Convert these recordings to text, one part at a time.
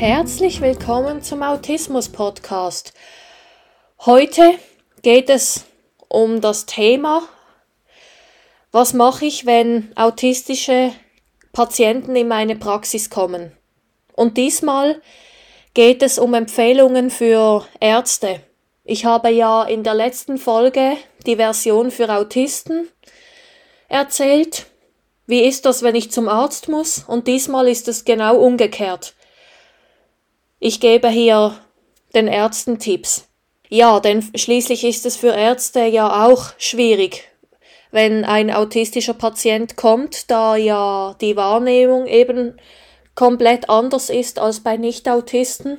Herzlich willkommen zum Autismus Podcast. Heute geht es um das Thema, was mache ich, wenn autistische Patienten in meine Praxis kommen. Und diesmal geht es um Empfehlungen für Ärzte. Ich habe ja in der letzten Folge die Version für Autisten erzählt. Wie ist das, wenn ich zum Arzt muss? Und diesmal ist es genau umgekehrt. Ich gebe hier den Ärzten Tipps. Ja, denn schließlich ist es für Ärzte ja auch schwierig, wenn ein autistischer Patient kommt, da ja die Wahrnehmung eben komplett anders ist als bei Nicht-Autisten.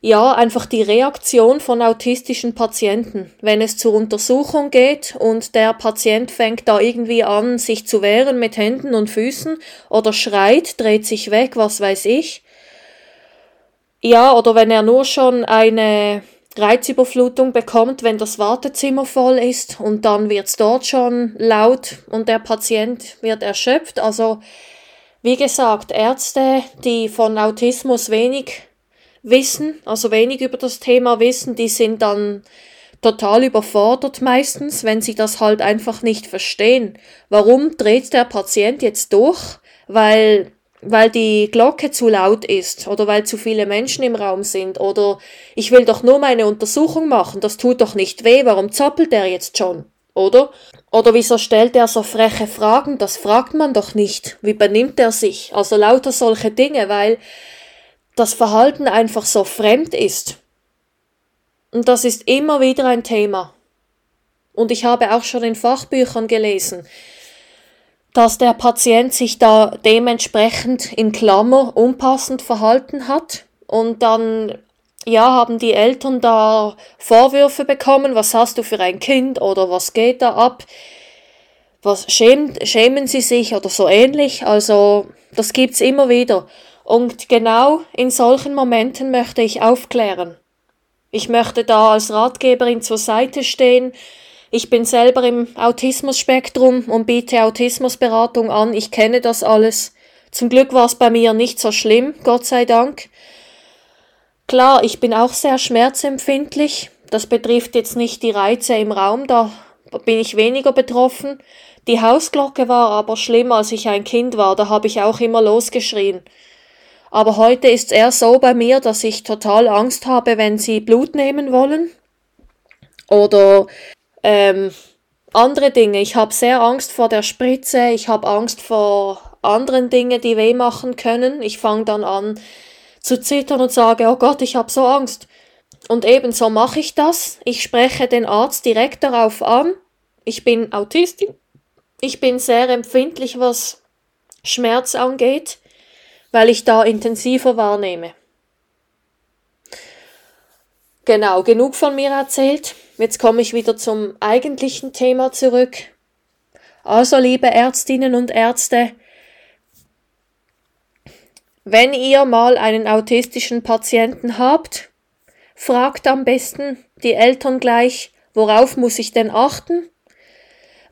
Ja, einfach die Reaktion von autistischen Patienten. Wenn es zur Untersuchung geht und der Patient fängt da irgendwie an, sich zu wehren mit Händen und Füßen oder schreit, dreht sich weg, was weiß ich, ja, oder wenn er nur schon eine Reizüberflutung bekommt, wenn das Wartezimmer voll ist und dann wird's dort schon laut und der Patient wird erschöpft. Also wie gesagt, Ärzte, die von Autismus wenig wissen, also wenig über das Thema wissen, die sind dann total überfordert meistens, wenn sie das halt einfach nicht verstehen. Warum dreht der Patient jetzt durch? Weil weil die Glocke zu laut ist oder weil zu viele Menschen im Raum sind oder ich will doch nur meine Untersuchung machen, das tut doch nicht weh, warum zappelt er jetzt schon? Oder? Oder wieso stellt er so freche Fragen? Das fragt man doch nicht. Wie benimmt er sich? Also lauter solche Dinge, weil das Verhalten einfach so fremd ist. Und das ist immer wieder ein Thema. Und ich habe auch schon in Fachbüchern gelesen, dass der Patient sich da dementsprechend in Klammer unpassend verhalten hat und dann ja, haben die Eltern da Vorwürfe bekommen, was hast du für ein Kind oder was geht da ab? Was schämt, schämen sie sich oder so ähnlich? Also, das gibt's immer wieder. Und genau in solchen Momenten möchte ich aufklären. Ich möchte da als Ratgeberin zur Seite stehen, ich bin selber im Autismus-Spektrum und biete Autismusberatung an. Ich kenne das alles. Zum Glück war es bei mir nicht so schlimm, Gott sei Dank. Klar, ich bin auch sehr schmerzempfindlich. Das betrifft jetzt nicht die Reize im Raum, da bin ich weniger betroffen. Die Hausglocke war aber schlimm, als ich ein Kind war, da habe ich auch immer losgeschrien. Aber heute ist es eher so bei mir, dass ich total Angst habe, wenn sie Blut nehmen wollen. Oder ähm, andere Dinge. Ich habe sehr Angst vor der Spritze, ich habe Angst vor anderen Dingen, die weh machen können. Ich fange dann an zu zittern und sage, oh Gott, ich habe so Angst. Und ebenso mache ich das. Ich spreche den Arzt direkt darauf an. Ich bin Autistin. Ich bin sehr empfindlich, was Schmerz angeht, weil ich da intensiver wahrnehme. Genau, genug von mir erzählt. Jetzt komme ich wieder zum eigentlichen Thema zurück. Also, liebe Ärztinnen und Ärzte, wenn ihr mal einen autistischen Patienten habt, fragt am besten die Eltern gleich, worauf muss ich denn achten?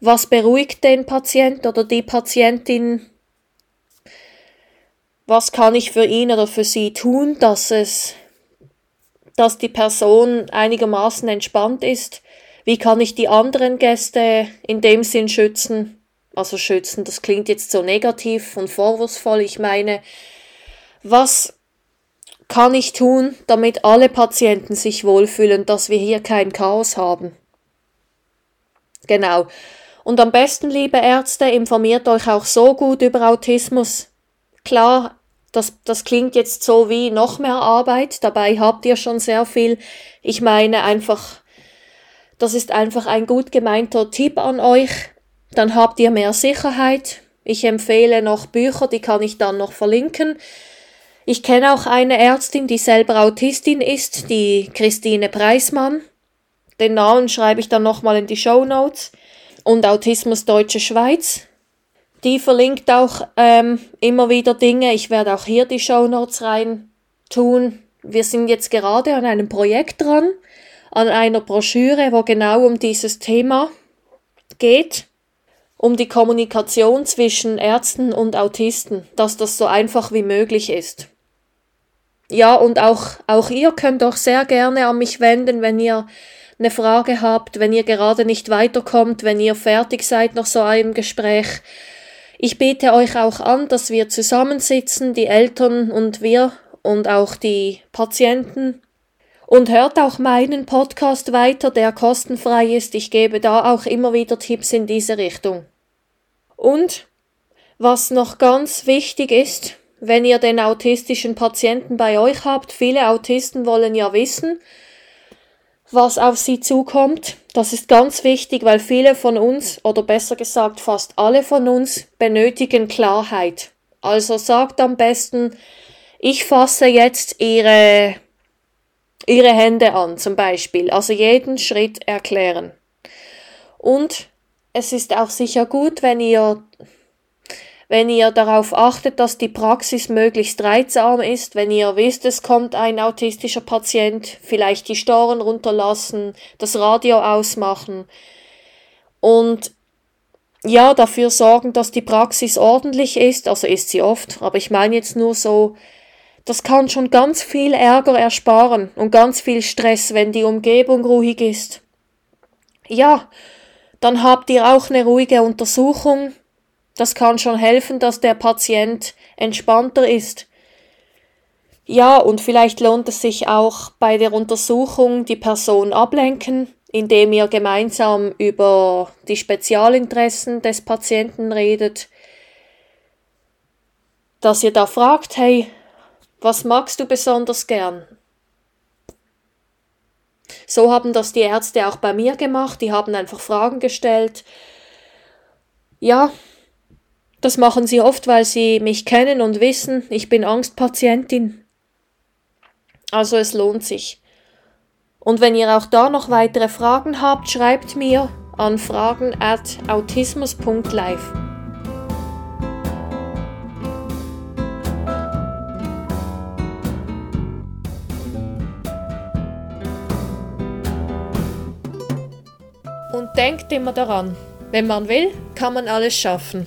Was beruhigt den Patient oder die Patientin? Was kann ich für ihn oder für sie tun, dass es dass die Person einigermaßen entspannt ist? Wie kann ich die anderen Gäste in dem Sinn schützen? Also schützen, das klingt jetzt so negativ und vorwurfsvoll. Ich meine, was kann ich tun, damit alle Patienten sich wohlfühlen, dass wir hier kein Chaos haben? Genau. Und am besten, liebe Ärzte, informiert euch auch so gut über Autismus. Klar, das, das klingt jetzt so wie noch mehr Arbeit, dabei habt ihr schon sehr viel. Ich meine einfach, das ist einfach ein gut gemeinter Tipp an euch. Dann habt ihr mehr Sicherheit. Ich empfehle noch Bücher, die kann ich dann noch verlinken. Ich kenne auch eine Ärztin, die selber Autistin ist, die Christine Preismann. Den Namen schreibe ich dann nochmal in die Show Notes. Und Autismus Deutsche Schweiz. Die verlinkt auch ähm, immer wieder Dinge. Ich werde auch hier die Show Notes rein tun. Wir sind jetzt gerade an einem Projekt dran, an einer Broschüre, wo genau um dieses Thema geht, um die Kommunikation zwischen Ärzten und Autisten, dass das so einfach wie möglich ist. ja, und auch, auch ihr könnt auch sehr gerne an mich wenden, wenn ihr eine Frage habt, wenn ihr gerade nicht weiterkommt, wenn ihr fertig seid nach so einem Gespräch. Ich biete euch auch an, dass wir zusammensitzen, die Eltern und wir und auch die Patienten. Und hört auch meinen Podcast weiter, der kostenfrei ist. Ich gebe da auch immer wieder Tipps in diese Richtung. Und was noch ganz wichtig ist, wenn ihr den autistischen Patienten bei euch habt, viele Autisten wollen ja wissen, was auf sie zukommt. Das ist ganz wichtig, weil viele von uns, oder besser gesagt fast alle von uns, benötigen Klarheit. Also sagt am besten, ich fasse jetzt ihre, ihre Hände an, zum Beispiel. Also jeden Schritt erklären. Und es ist auch sicher gut, wenn ihr wenn ihr darauf achtet, dass die Praxis möglichst reizsam ist, wenn ihr wisst, es kommt ein autistischer Patient, vielleicht die Storen runterlassen, das Radio ausmachen und ja, dafür sorgen, dass die Praxis ordentlich ist, also ist sie oft, aber ich meine jetzt nur so, das kann schon ganz viel Ärger ersparen und ganz viel Stress, wenn die Umgebung ruhig ist. Ja, dann habt ihr auch eine ruhige Untersuchung, das kann schon helfen, dass der Patient entspannter ist. Ja, und vielleicht lohnt es sich auch bei der Untersuchung die Person ablenken, indem ihr gemeinsam über die Spezialinteressen des Patienten redet, dass ihr da fragt, hey, was magst du besonders gern? So haben das die Ärzte auch bei mir gemacht, die haben einfach Fragen gestellt. Ja, das machen sie oft, weil sie mich kennen und wissen, ich bin Angstpatientin. Also es lohnt sich. Und wenn ihr auch da noch weitere Fragen habt, schreibt mir an fragen at autismus.live. Und denkt immer daran, wenn man will, kann man alles schaffen.